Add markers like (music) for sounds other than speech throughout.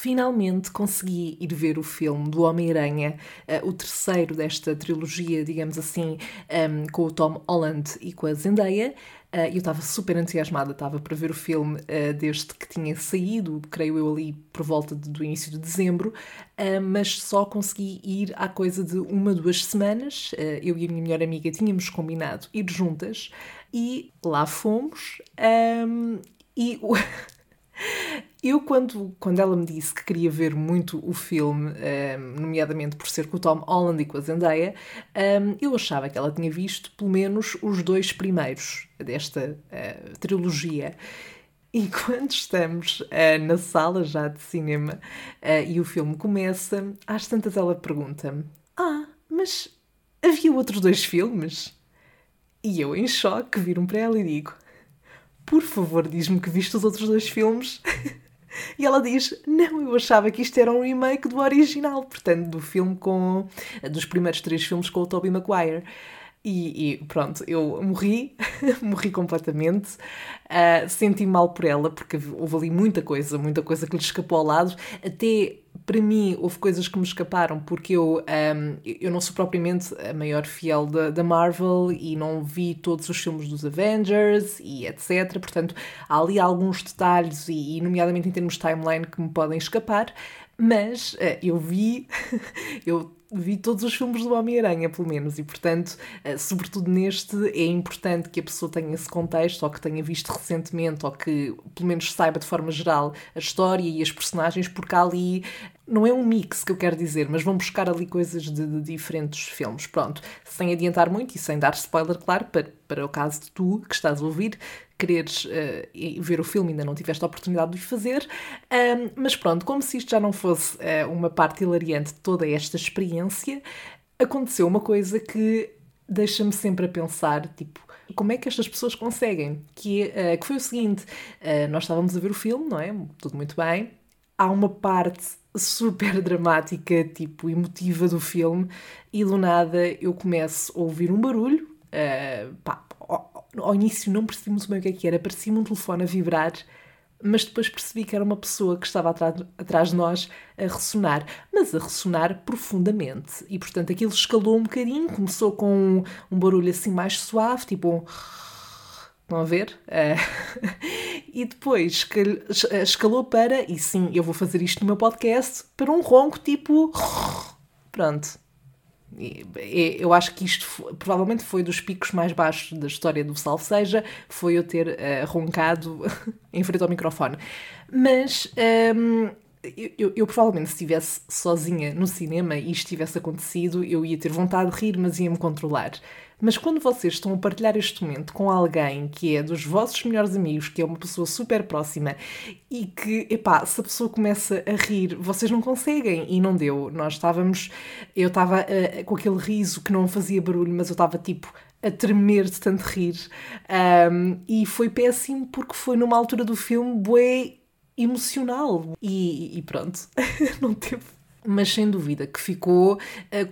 finalmente consegui ir ver o filme do Homem-Aranha, uh, o terceiro desta trilogia, digamos assim, um, com o Tom Holland e com a Zendaya. Uh, eu estava super entusiasmada, estava para ver o filme uh, desde que tinha saído, creio eu ali por volta de, do início de dezembro, uh, mas só consegui ir há coisa de uma, duas semanas. eu e a minha melhor amiga tínhamos combinado ir juntas e lá fomos. Um, e o. (laughs) Eu, quando, quando ela me disse que queria ver muito o filme, um, nomeadamente por ser com o Tom Holland e com a Zendaya, um, eu achava que ela tinha visto pelo menos os dois primeiros desta uh, trilogia. E (laughs) quando estamos uh, na sala já de cinema uh, e o filme começa, às tantas ela pergunta-me: Ah, mas havia outros dois filmes? E eu, em choque, viro-me para ela e digo: Por favor, diz-me que viste os outros dois filmes. (laughs) E ela diz: Não, eu achava que isto era um remake do original, portanto, do filme com. dos primeiros três filmes com o Tobey Maguire. E, e, pronto, eu morri, (laughs) morri completamente, uh, senti mal por ela, porque houve ali muita coisa, muita coisa que lhe escapou ao lado, até para mim houve coisas que me escaparam, porque eu, um, eu não sou propriamente a maior fiel da, Marvel e não vi todos os filmes dos Avengers e etc, portanto há ali alguns detalhes, e, e nomeadamente em termos de timeline, que me podem escapar, mas uh, eu vi, (laughs) eu vi todos os filmes do Homem-Aranha, pelo menos, e portanto, eh, sobretudo neste, é importante que a pessoa tenha esse contexto, ou que tenha visto recentemente, ou que pelo menos saiba de forma geral a história e as personagens, porque ali não é um mix que eu quero dizer, mas vão buscar ali coisas de, de, diferentes filmes. Pronto, sem adiantar muito e sem dar spoiler, claro, para, para o caso de tu que estás a ouvir, quereres uh, ver o filme e ainda não tiveste a oportunidade de o fazer. Um, mas pronto, como se isto já não fosse uh, uma parte hilariante de toda esta experiência, aconteceu uma coisa que deixa-me sempre a pensar, tipo, como é que estas pessoas conseguem? Que, uh, que foi o seguinte, nós estávamos a ver o filme, não é? Tudo muito bem. Há uma parte super dramática, tipo emotiva do filme, e do nada eu começo a ouvir um barulho. Uh, pá, ao, ao, início não percebemos bem o que é que era, parecia um telefone a vibrar, mas depois percebi que era uma pessoa que estava atrás, atrás de nós a ressonar, mas a ressonar profundamente. E portanto aquilo escalou um bocadinho, começou com um, um barulho assim mais suave, tipo um Estão a ver? Uh, (laughs) e depois escalou para, e sim, eu vou fazer isto no meu podcast, para um ronco tipo. (laughs) Pronto. Eu acho que isto foi, provavelmente foi dos picos mais baixos da história do Salve Seja, foi eu ter uh, roncado (laughs) em frente ao microfone. Mas. Um, ehm, eu, eu, eu, provavelmente, se estivesse sozinha no cinema e isto tivesse acontecido, eu ia ter vontade de rir, mas ia-me controlar. Mas quando vocês estão a partilhar este momento com alguém que é dos vossos melhores amigos, que é uma pessoa super próxima e que, epá, se a pessoa começa a rir, vocês não conseguem e não deu. Nós estávamos, eu estava uh, com aquele riso que não fazia barulho, mas eu estava tipo a tremer de tanto rir. Um, e foi péssimo porque foi numa altura do filme bué emocional. E, e pronto, (laughs) não teve mas sem dúvida que ficou uh,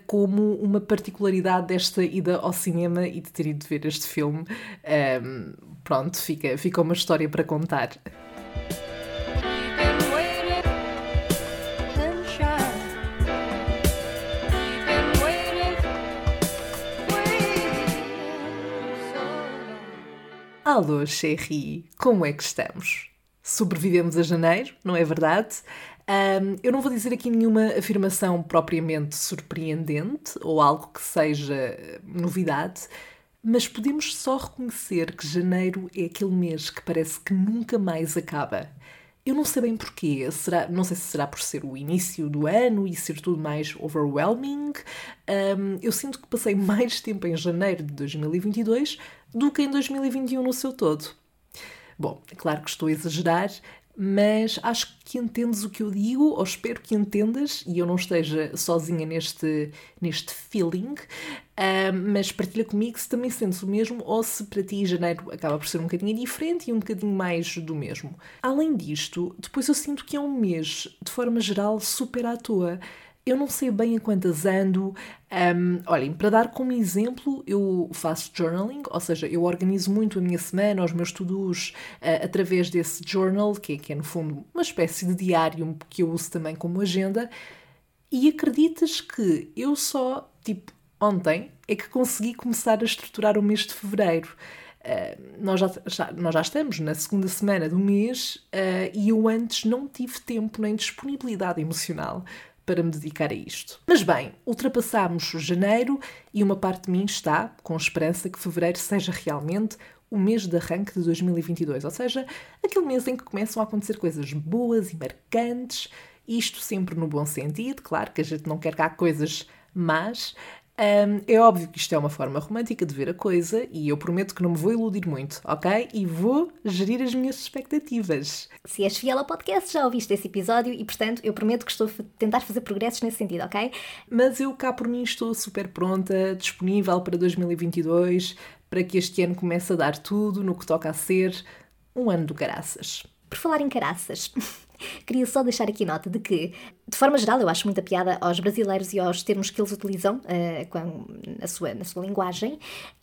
como uma particularidade desta ida ao cinema e de ter ido ver este filme. Um, pronto, fica, fica uma história para contar. Alô, Cherry, como é que estamos? Sobrevivemos a janeiro, não é verdade? Um, eu não vou dizer aqui nenhuma afirmação propriamente surpreendente ou algo que seja novidade, mas podemos só reconhecer que janeiro é aquele mês que parece que nunca mais acaba. Eu não sei bem porquê, será, não sei se será por ser o início do ano e ser tudo mais overwhelming. Um, eu sinto que passei mais tempo em janeiro de 2022 do que em 2021 no seu todo. Bom, é claro que estou a exagerar, mas acho que entendes o que eu digo, ou espero que entendas, e eu não esteja sozinha neste, neste feeling, uh, mas partilha comigo se também sentes o mesmo, ou se para ti janeiro acaba por ser um bocadinho diferente e um bocadinho mais do mesmo. Além disto, depois eu sinto que é um mês, de forma geral, super à toa. Eu não sei bem a quantas ando. Um, olhem, para dar como exemplo, eu faço journaling, ou seja, eu organizo muito a minha semana, os meus to-dos, uh, através desse journal, que é, que é no fundo uma espécie de diário que eu uso também como agenda. E acreditas que eu só, tipo, ontem é que consegui começar a estruturar o mês de fevereiro. Uh, nós, já, já, nós já estamos na segunda semana do mês uh, e eu antes não tive tempo nem disponibilidade emocional para me dedicar a isto. Mas bem, ultrapassámos janeiro e uma parte de mim está com esperança que fevereiro seja realmente o mês de arranque de 2022, ou seja, aquele mês em que começam a acontecer coisas boas e marcantes, isto sempre no bom sentido, claro que a gente não quer cá coisas más, um, é óbvio que isto é uma forma romântica de ver a coisa e eu prometo que não me vou iludir muito, ok? E vou gerir as minhas expectativas. Se és fiel ao podcast, já ouviste esse episódio e, portanto, eu prometo que estou a tentar fazer progressos nesse sentido, ok? Mas eu cá por mim estou super pronta, disponível para 2022, para que este ano comece a dar tudo no que toca a ser um ano do caraças. Por falar em caraças. (laughs) Queria só deixar aqui nota de que, de forma geral, eu acho muita piada aos brasileiros e aos termos que eles utilizam uh, com, na, sua, na sua linguagem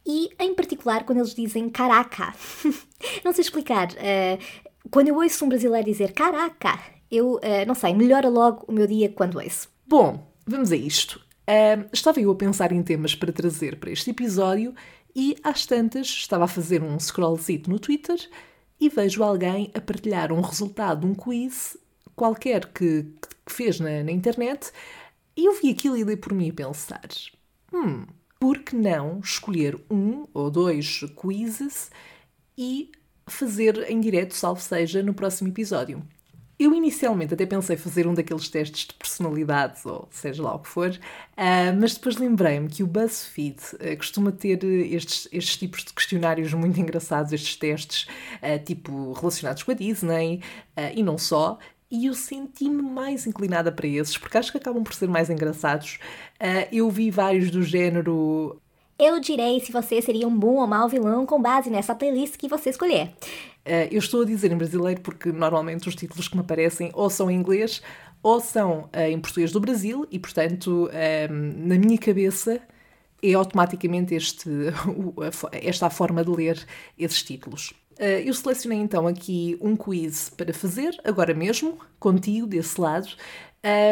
e, em particular, quando eles dizem caraca. (laughs) não sei explicar. Uh, quando eu ouço um brasileiro dizer caraca, eu, uh, não sei, melhora logo o meu dia quando ouço. Bom, vamos a isto. estava eu a pensar em temas para trazer para este episódio e, às tantas, estava a fazer um scrollzito no Twitter e vejo alguém a partilhar um resultado de um quiz qualquer que, que fez na, na, internet e eu vi aquilo e dei por mim a pensar: hum, por que não escolher um ou dois quizzes e fazer em direto, salvo seja, no próximo episódio? Eu inicialmente até pensei fazer um daqueles testes de personalidade, ou seja lá o que for, uh, mas depois lembrei-me que o BuzzFeed uh, costuma ter estes, estes tipos de questionários muito engraçados, estes testes, uh, tipo relacionados com a Disney e não só, e eu senti-me mais inclinada para esses, porque acho que acabam por ser mais engraçados. eu vi vários do género. Eu direi se você seria um bom ou mau vilão com base nessa playlist que você escolher. Uh, eu estou a dizer em brasileiro porque normalmente os títulos que me aparecem ou são em inglês ou são uh, em português do Brasil e, portanto, uh, na minha cabeça é automaticamente este, (laughs) esta a forma de ler esses títulos. eu selecionei então aqui um quiz para fazer, agora mesmo, contigo desse lado.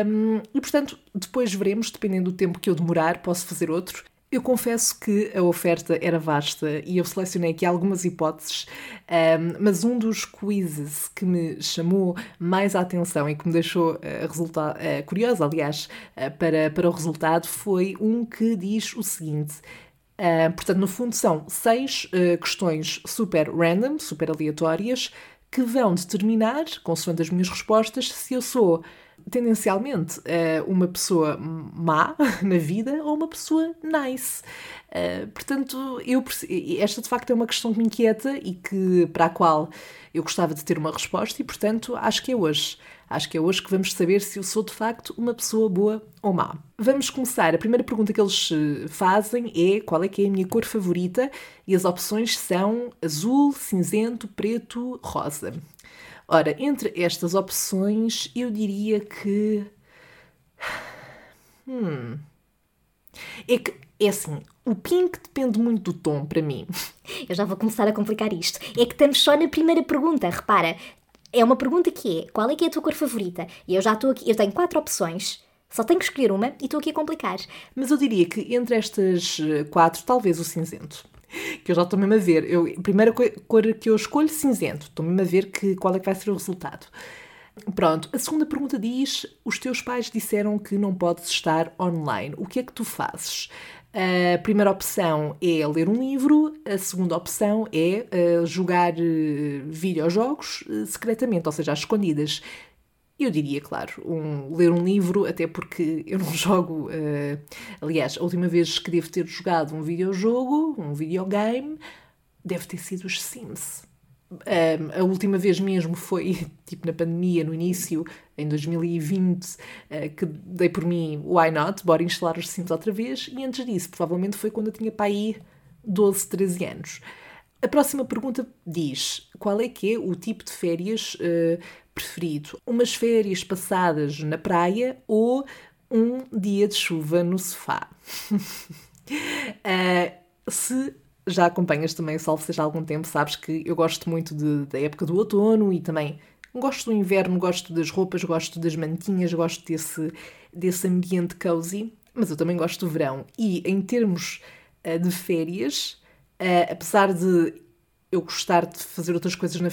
Um, e portanto, depois veremos, dependendo do tempo que eu demorar, posso fazer outro. Eu confesso que a oferta era vasta e eu selecionei aqui algumas hipóteses, um, mas um dos quizzes que me chamou mais a atenção e que me deixou uh, curiosa, aliás, uh, para, para o resultado foi um que diz o seguinte. Uh, portanto, no fundo, são seis questões super random, super aleatórias, que vão determinar, consoante as minhas respostas, se eu sou tendencialmente uh, uma pessoa má (laughs) na vida ou uma pessoa nice. Uh, portanto, eu, esta de facto é uma questão que me inquieta e que, para a qual eu gostava de ter uma resposta, e portanto acho que é hoje. Acho que é hoje que vamos saber se eu sou de facto uma pessoa boa ou má. Vamos começar. A primeira pergunta que eles eh, fazem é qual é que é a minha cor favorita e as opções são azul, cinzento, preto, rosa. Ora, entre estas opções, eu diria que. Hum. É que, é assim, o pink depende muito do tom para mim. (laughs) Eu já vou começar a complicar isto. É que estamos só na primeira pergunta, repara. É uma pergunta que é: qual é que é a tua cor favorita? E eu já estou aqui, eu tenho quatro opções. Só tenho que escolher uma e estou aqui a complicar. Mas eu diria que entre estas eh, quatro, talvez o cinzento (laughs) que eu já estou mesmo a ver. Eu, a primeira cor que eu escolho, cinzento. Estou mesmo a ver que, qual é que vai ser o resultado. Pronto, a segunda pergunta diz: os teus pais disseram que não podes estar online. O que é que tu fazes? A primeira opção é ler um livro, a segunda opção é uh, jogar uh, videojogos uh, secretamente, ou seja, às escondidas. Eu diria, claro, um, ler um livro, até porque eu não (laughs) jogo. Uh, aliás, a última vez que devo ter jogado um videojogo, um videogame, deve ter sido os Sims. Um, a última vez mesmo foi (laughs) tipo na pandemia, no início, em 2020, uh, eh, que dei por mim why not, bora instalar os Sims outra vez, e antes disso, provavelmente foi quando eu tinha para aí 12, 13 anos. A próxima pergunta diz: qual é que é o tipo de férias uh, preferido? Umas férias passadas na praia ou um dia de chuva no sofá. uh, (laughs) se já acompanhas também o Salve há algum tempo, sabes que eu gosto muito de, da época do outono e também gosto do inverno, gosto das roupas, gosto das mantinhas, gosto desse, desse ambiente cozy, mas eu também gosto do verão. E em termos uh, de férias, uh, apesar de eu gostar de fazer outras coisas na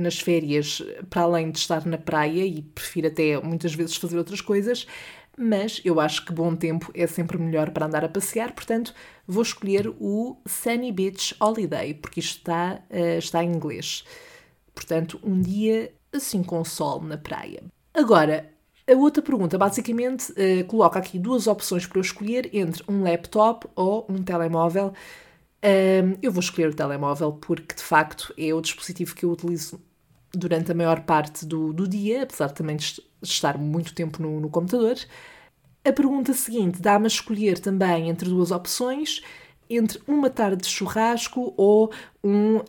nas férias, para além de estar na praia, e prefiro até muitas vezes fazer outras coisas, mas eu acho que bom tempo é sempre melhor para andar a passear, portanto vou escolher o Sunny Beach Holiday, porque isto está, uh, está em inglês. Portanto, um dia assim com sol na praia. Agora, a outra pergunta basicamente uh, coloca aqui duas opções para eu escolher entre um laptop ou um telemóvel. Uh, eu vou escolher o telemóvel porque de facto é o dispositivo que eu utilizo durante a maior parte do, do dia, apesar também de estar muito tempo no, no computador. A pergunta seguinte dá-me a escolher também entre duas opções, entre uma tarde de churrasco ou um uh,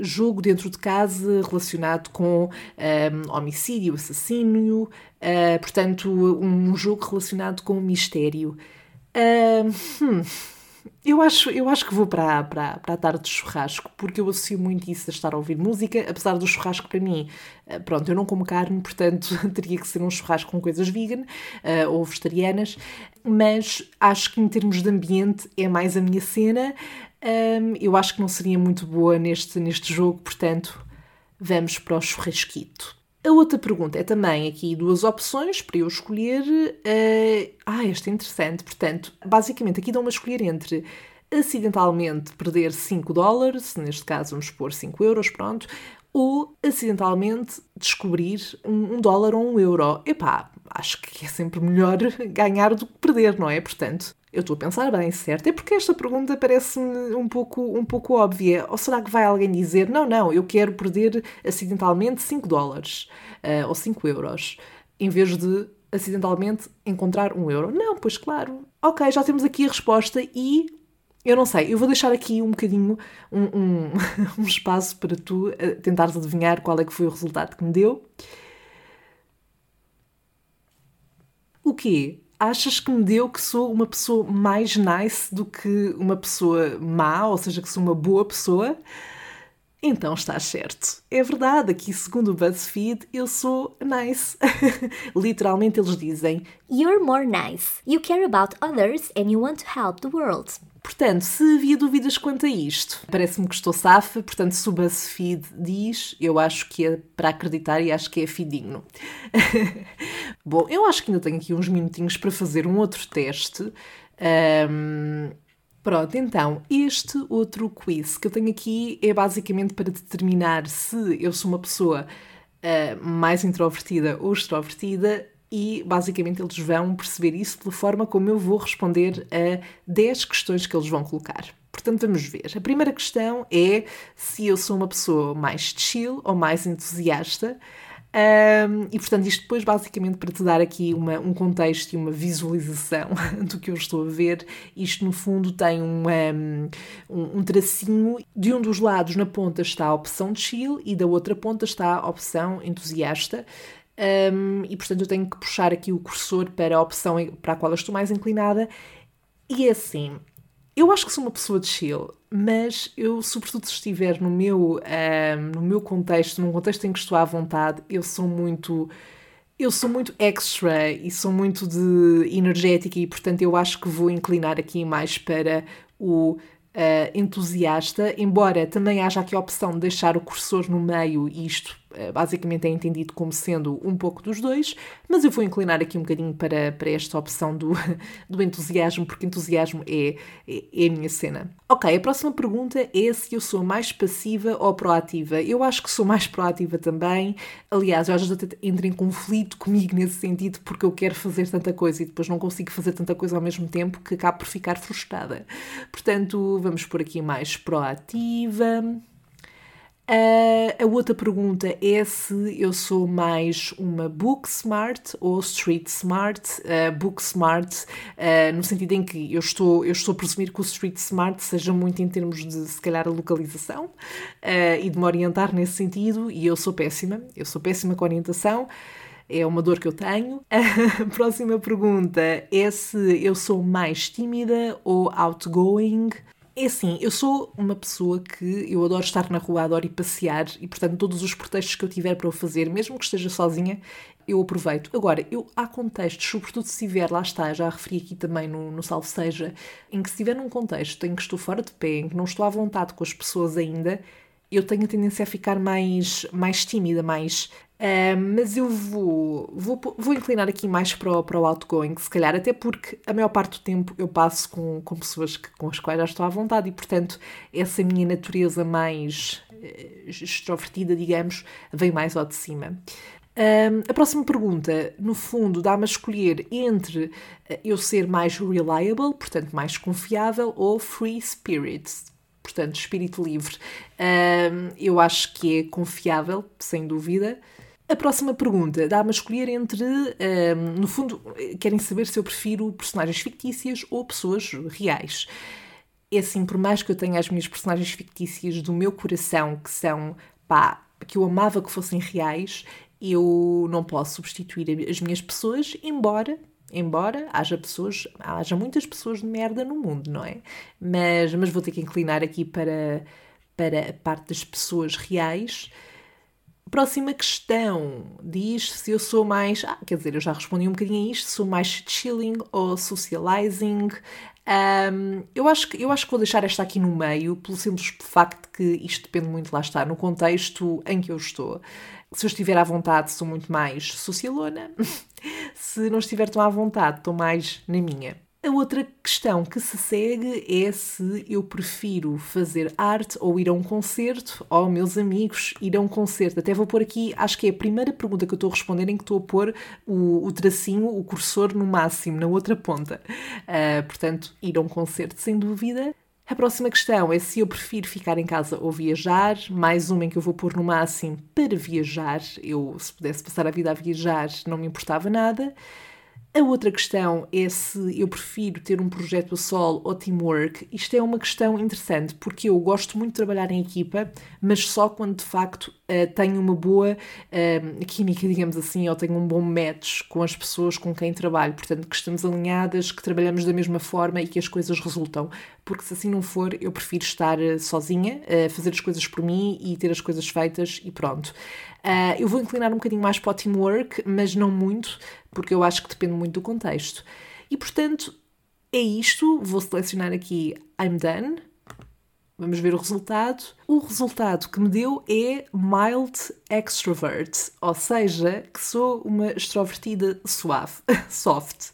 jogo dentro de casa relacionado com um, homicídio, assassínio, uh, portanto, um jogo relacionado com mistério. Uh, hum, eu acho, eu acho que vou para, para, para a tarde de churrasco, porque eu associo muito isso a estar a ouvir música, apesar do churrasco para mim, eh, pronto, eu não como carne, (laughs) portanto teria que ser um churrasco com coisas vegan uh, ou vegetarianas, mas acho que em termos de ambiente é mais a minha cena. Um, eu acho que não seria muito boa neste, neste jogo, portanto vamos para o churrasquito. A outra pergunta é também aqui duas opções para eu escolher. Uh... Ah, esta é interessante. Portanto, basicamente aqui dão-me a escolher entre acidentalmente perder 5 dólares, neste caso vamos pôr 5 euros, pronto, ou acidentalmente descobrir um, um dólar ou um euro. Epá, acho que é sempre melhor (laughs) ganhar do que perder, não é? Portanto, eu estou a pensar bem, certo? É porque esta pergunta parece-me um pouco, um pouco óbvia. Ou será que vai alguém dizer, não, não, eu quero perder acidentalmente 5 dólares uh, ou 5 euros, em vez de acidentalmente encontrar um euro? Não, pois claro. Ok, já temos aqui a resposta e eu não sei, eu vou deixar aqui um bocadinho um, um, (laughs) um espaço para tu uh, tentares adivinhar qual é que foi o resultado que me deu. O quê? achas que me deu que sou uma pessoa mais nice do que uma pessoa má, ou seja, que sou uma boa pessoa? Então estás certo. É verdade, aqui segundo o BuzzFeed, eu sou nice. (laughs) Literalmente eles dizem: You're more nice. You care about others and you want to help the world. Portanto, se havia dúvidas quanto a isto, parece-me que estou safa, portanto, se o BuzzFeed diz, eu acho que é para acreditar e acho que é fidigno. (laughs) Bom, eu acho que ainda tenho aqui uns minutinhos para fazer um outro teste. Um, Pronto, então, este outro quiz que eu tenho aqui é basicamente para determinar se eu sou uma pessoa uh, mais introvertida ou extrovertida e basicamente eles vão perceber isso pela forma como eu vou responder a 10 questões que eles vão colocar. Portanto, vamos ver. A primeira questão é se eu sou uma pessoa mais chill ou mais entusiasta. Um, e portanto, isto depois basicamente para te dar aqui uma, um contexto e uma visualização (laughs) do que eu estou a ver, isto no fundo tem um, um, um tracinho. De um dos lados, na ponta, está a opção chill e da outra ponta está a opção entusiasta. Um, e portanto eu tenho que puxar aqui o cursor para a opção para a qual eu estou mais inclinada. E é assim, eu acho que sou uma pessoa de chill, mas eu, sobretudo se estiver no meu, um, no meu contexto, num contexto em que estou à vontade, eu sou muito. Eu sou muito extra e sou muito de energética e, portanto, eu acho que vou inclinar aqui mais para o uh, entusiasta, embora também haja aqui a opção de deixar o cursor no meio, e isto basicamente é entendido como sendo um pouco dos dois, mas eu vou inclinar aqui um bocadinho para, para esta opção do, (laughs) do entusiasmo, porque entusiasmo é, é, é, a minha cena. Ok, a próxima pergunta é se eu sou mais passiva ou proativa. Eu acho que sou mais proativa também. Aliás, eu às vezes até entro em conflito comigo nesse sentido, porque eu quero fazer tanta coisa e depois não consigo fazer tanta coisa ao mesmo tempo que acabo por ficar frustrada. Portanto, vamos por aqui mais proativa. Uh, a outra pergunta é se eu sou mais uma book smart ou street smart. Uh, book smart, uh, no sentido em que eu estou, eu estou a presumir que o street smart seja muito em termos de, se calhar, a localização e de me orientar nesse sentido, e eu sou péssima, eu sou péssima com orientação. é uma dor que eu tenho. (laughs) A próxima pergunta é se eu sou mais tímida ou outgoing. É assim, eu sou uma pessoa que eu adoro estar na rua, adoro ir passear e, portanto, todos os pretextos que eu tiver para o fazer, mesmo que esteja sozinha, eu aproveito. Agora, eu, há contextos, sobretudo se estiver, lá está, já referi aqui também no, no Salve Seja, em que se estiver num contexto em que estou fora de pé, em que não estou à vontade com as pessoas ainda, eu tenho a tendência a ficar mais, mais tímida, mais. Uh, mas eu vou, vou, vou inclinar aqui mais para o, para o outgoing, se calhar, até porque a maior parte do tempo eu passo com, com pessoas que, com as quais já estou à vontade e, portanto, essa minha natureza mais uh, extrovertida, digamos, vem mais ao de cima. Um, a próxima pergunta, no fundo, dá-me a escolher entre eu ser mais reliable, portanto mais confiável, ou free spirit, portanto espírito livre. Eu acho que é confiável, sem dúvida. A próxima pergunta dá-me a escolher entre, no fundo, querem saber se eu prefiro personagens fictícias ou pessoas reais. É assim, por mais que eu tenha as minhas personagens fictícias do meu coração, que são, pá, que eu amava que fossem reais, eu não posso substituir as minhas pessoas, embora embora haja pessoas, haja muitas pessoas de merda no mundo, não é? Mas, mas vou ter que inclinar aqui para, para a parte das pessoas reais. Próxima questão diz se eu sou mais. Ah, quer dizer, eu já respondi um bocadinho a isto, sou mais chilling ou socializing. Um, eu, acho que, eu acho que vou deixar esta aqui no meio, pelo simples facto que isto depende muito, lá está, no contexto em que eu estou se eu estiver à vontade, sou muito mais socialona. (laughs) se não estiver tão à vontade, estou mais na minha. A outra questão que se segue é se eu prefiro fazer arte ou ir a um concerto, ou meus amigos ir a um concerto. Até vou pôr aqui, acho que é a primeira pergunta que eu estou a responder em que estou a pôr o, o tracinho, o cursor no máximo, na outra ponta. Uh, portanto, ir a um concerto, sem dúvida. A próxima questão é se eu prefiro ficar em casa ou viajar. Mais uma em que eu vou pôr no máximo para viajar. Eu, se pudesse passar a vida a viajar, não me importava nada. A outra questão é se eu prefiro ter um projeto a solo ou teamwork. Isto é uma questão interessante porque eu gosto muito de trabalhar em equipa, mas só quando de facto uh, tenho uma boa uh, química, (laughs) digamos assim, ou tenho um bom match com as pessoas com quem trabalho. Portanto, que estamos alinhadas, que trabalhamos da mesma forma e que as coisas resultam. Porque se assim não for, eu prefiro estar uh, sozinha, fazer as coisas por mim e ter as coisas feitas e pronto. Uh, eu vou inclinar um bocadinho mais para o teamwork, mas não muito, porque eu acho que depende muito do contexto. E portanto, é isto. Vou selecionar aqui I'm done. Vamos ver o resultado. O resultado que me deu é mild extrovert, ou seja, que sou uma extrovertida suave, (laughs) soft.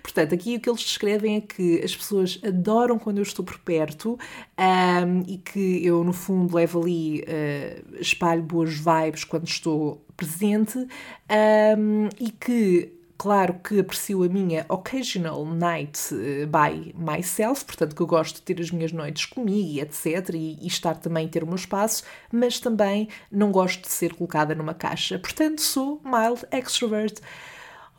Portanto, aqui o que eles descrevem é que as pessoas adoram quando eu estou por perto um, e que eu, no fundo, levo ali, uh, espalho boas vibes quando estou presente um, e que Claro que aprecio a minha occasional night eh, by myself, portanto que eu gosto de ter as minhas noites comigo, etc. E, e estar também ter o meu espaço, mas também não gosto de ser colocada numa caixa. Portanto, sou mild extrovert.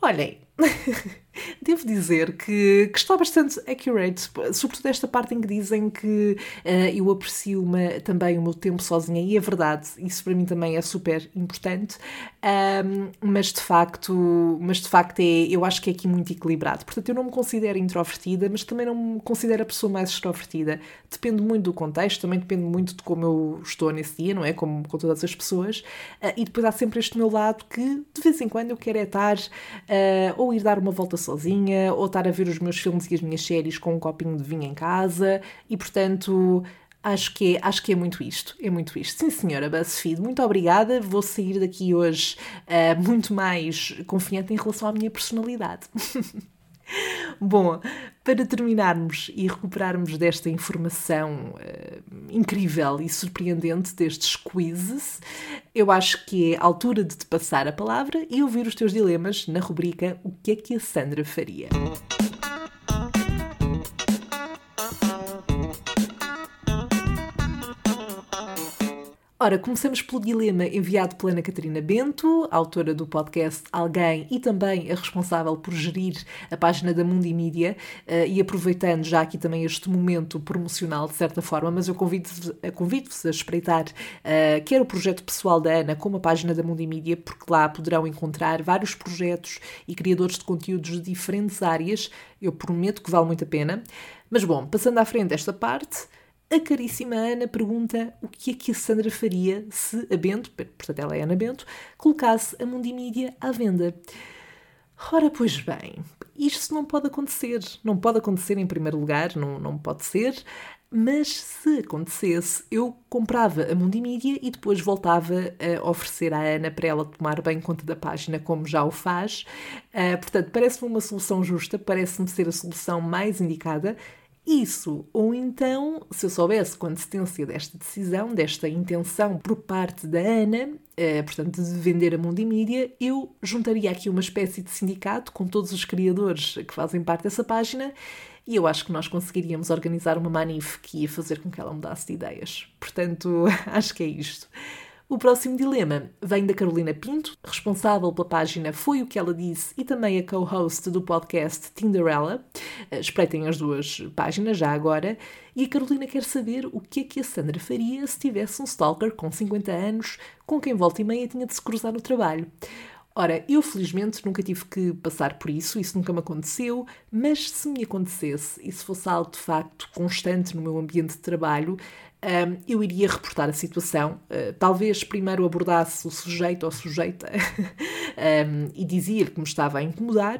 Olhem, (laughs) Devo dizer que, que, está bastante accurate, sobretudo esta parte em que dizem que uh, eu aprecio uma, também o meu tempo sozinha, e é verdade, isso para mim também é super importante, um, mas de facto, mas de facto é, eu acho que é aqui muito equilibrado. Portanto, eu não me considero introvertida, mas também não me considero a pessoa mais extrovertida. Depende muito do contexto, também depende muito de como eu estou nesse dia, não é? Como com todas as pessoas, uh, e depois há sempre este meu lado que de vez em quando eu quero é estar uh, ou ir dar uma volta sozinha, ou estar a ver os meus filmes e as minhas séries com um copinho de vinho em casa, e portanto. Acho que, é, acho que é muito isto, é muito isto. Sim, senhora BuzzFeed, muito obrigada. Vou sair daqui hoje uh, muito mais confiante em relação à minha personalidade. (laughs) (laughs) Bom, para terminarmos e recuperarmos desta informação uh, incrível e surpreendente destes quizzes, eu acho que é a altura de te passar a palavra e ouvir os teus dilemas na rubrica O que é que a Sandra faria? Ora, começamos pelo dilema enviado pela Ana Catarina Bento, autora do podcast Alguém e também a responsável por gerir a página da Mundi Mídia, uh, e aproveitando já aqui também este momento promocional, de certa forma, mas eu convido-vos convido a espreitar uh, quer o projeto pessoal da Ana, como a página da Mundi Mídia, porque lá poderão encontrar vários projetos e criadores de conteúdos de diferentes áreas. Eu prometo que vale muito a pena. Mas bom, passando à frente esta parte a caríssima Ana pergunta o que é que a Sandra faria se a Bento, portanto ela é Ana Bento, colocasse a Mundimídia à venda. Ora, pois bem, isto não pode acontecer. Não pode acontecer em primeiro lugar, não, não pode ser. Mas se acontecesse, eu comprava a Mundimídia e depois voltava a oferecer à Ana para ela tomar bem conta da página, como já o faz. Uh, portanto, parece-me uma solução justa, parece-me ser a solução mais indicada isso, ou então, se eu soubesse com antecedência desta decisão, desta intenção por parte da Ana, eh, portanto, de vender a Mundimídia, eu juntaria aqui uma espécie de sindicato com todos os criadores que fazem parte dessa página e eu acho que nós conseguiríamos organizar uma manif que ia fazer com que ela mudasse de ideias. Portanto, (laughs) acho que é isto. O próximo dilema vem da Carolina Pinto, responsável pela página Foi o que ela disse e também a co-host do podcast Tinderella. Eh, espreitem as duas páginas já agora. E a Carolina quer saber o que é que a Sandra faria se tivesse um stalker com 50 anos com quem volta e meia tinha de se cruzar no trabalho. Ora, eu felizmente nunca tive que passar por isso, isso nunca me aconteceu, mas se me acontecesse e se fosse algo de facto constante no meu ambiente de trabalho, um, eu iria reportar a situação. Uh, talvez primeiro abordasse o sujeito ou sujeita (laughs) um, e dizia-lhe que me estava a incomodar.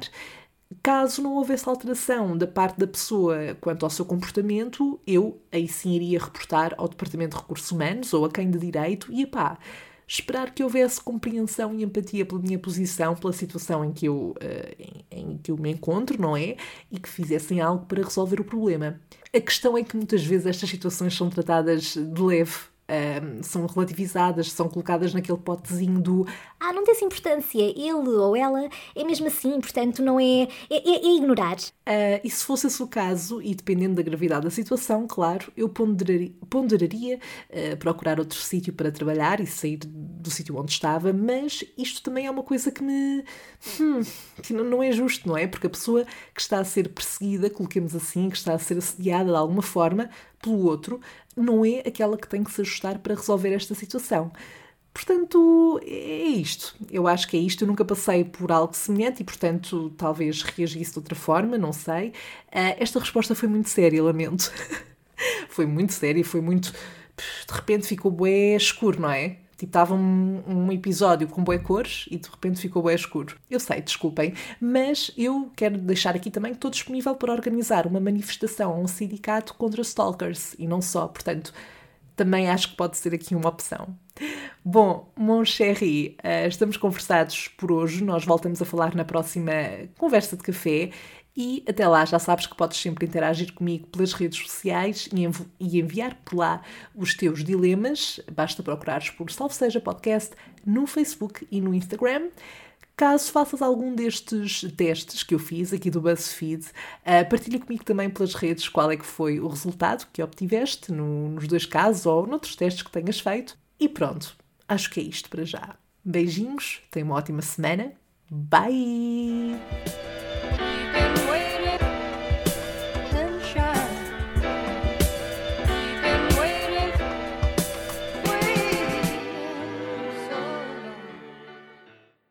Caso não houvesse alteração da parte da pessoa quanto ao seu comportamento, eu aí sim iria reportar ao Departamento de Recursos Humanos ou a quem de direito e, pá, esperar que houvesse compreensão e empatia pela minha posição, pela situação em que eu, uh, em, em, que eu me encontro, não é? E que fizessem algo para resolver o problema. A questão é que muitas vezes estas situações são tratadas de leve um, são relativizadas, são colocadas naquele potezinho do ah, não tem importância, ele ou ela é mesmo assim, portanto não é. é, é, é ignorar. Uh, e se fosse esse o caso, e dependendo da gravidade da situação, claro, eu ponderaria, ponderaria uh, procurar outro sítio para trabalhar e sair do sítio onde estava, mas isto também é uma coisa que me. Hum, que não é justo, não é? Porque a pessoa que está a ser perseguida, coloquemos assim, que está a ser assediada de alguma forma pelo outro, não é aquela que tem que se ajustar para resolver esta situação. Portanto, é isto. Eu acho que é isto. Eu nunca passei por algo semelhante e, portanto, talvez reagisse de outra forma, não sei. Uh, esta resposta foi muito séria, lamento. (laughs) foi muito séria, foi muito. De repente ficou bué escuro, não é? Tipo, estava um, um, episódio com bué cores e de repente ficou bué escuro. Eu sei, desculpem, mas eu quero deixar aqui também que estou disponível para organizar uma manifestação, um sindicato contra stalkers e não só. Portanto, também acho que pode ser aqui uma opção. Bom, mon chéri, eh, estamos conversados por hoje. Nós voltamos a falar na próxima conversa de café e até lá já sabes que podes sempre interagir comigo pelas redes sociais e, e enviar por lá os teus dilemas. Basta procurares por Salve Seja Podcast no Facebook e no Instagram. Caso faças algum destes testes que eu fiz aqui do BuzzFeed, uh, partilha comigo também pelas redes qual é que foi o resultado que obtiveste no, nos dois casos ou noutros testes que tenhas feito. E pronto, acho que é isto para já. Beijinhos, tenha uma ótima semana. Bye!